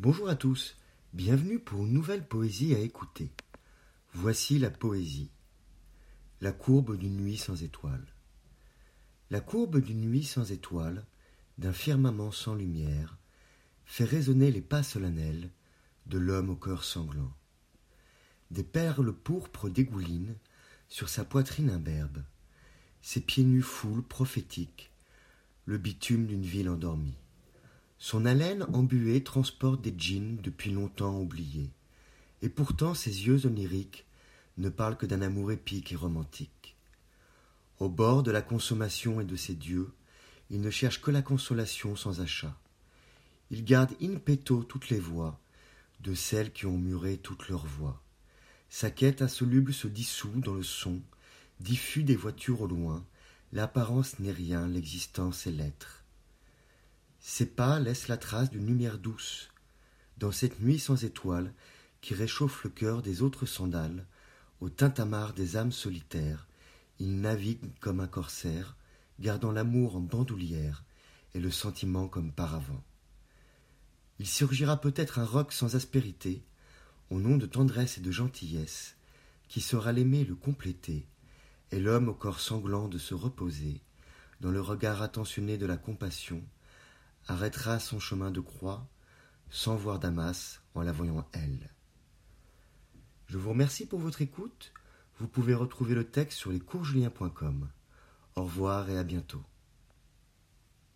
Bonjour à tous, bienvenue pour une nouvelle poésie à écouter. Voici la poésie. La courbe d'une nuit sans étoiles. La courbe d'une nuit sans étoiles, d'un firmament sans lumière, fait résonner les pas solennels de l'homme au cœur sanglant. Des perles pourpres dégoulinent sur sa poitrine imberbe. Ses pieds nus foulent, prophétiques, le bitume d'une ville endormie. Son haleine embuée transporte des djinns depuis longtemps oubliés, et pourtant ses yeux oniriques ne parlent que d'un amour épique et romantique. Au bord de la consommation et de ses dieux, il ne cherche que la consolation sans achat. Il garde in petto toutes les voix de celles qui ont muré toutes leurs voix. Sa quête insoluble se dissout dans le son, diffus des voitures au loin, l'apparence n'est rien, l'existence est l'être. Ses pas laissent la trace d'une lumière douce. Dans cette nuit sans étoiles, qui réchauffe le cœur des autres sandales, au tintamarre des âmes solitaires, il navigue comme un corsaire, gardant l'amour en bandoulière et le sentiment comme paravent. Il surgira peut-être un roc sans aspérité, au nom de tendresse et de gentillesse, qui saura l'aimer le compléter, et l'homme au corps sanglant de se reposer, dans le regard attentionné de la compassion, arrêtera son chemin de croix sans voir Damas en la voyant elle. Je vous remercie pour votre écoute. Vous pouvez retrouver le texte sur lescoursjulien.com. Au revoir et à bientôt.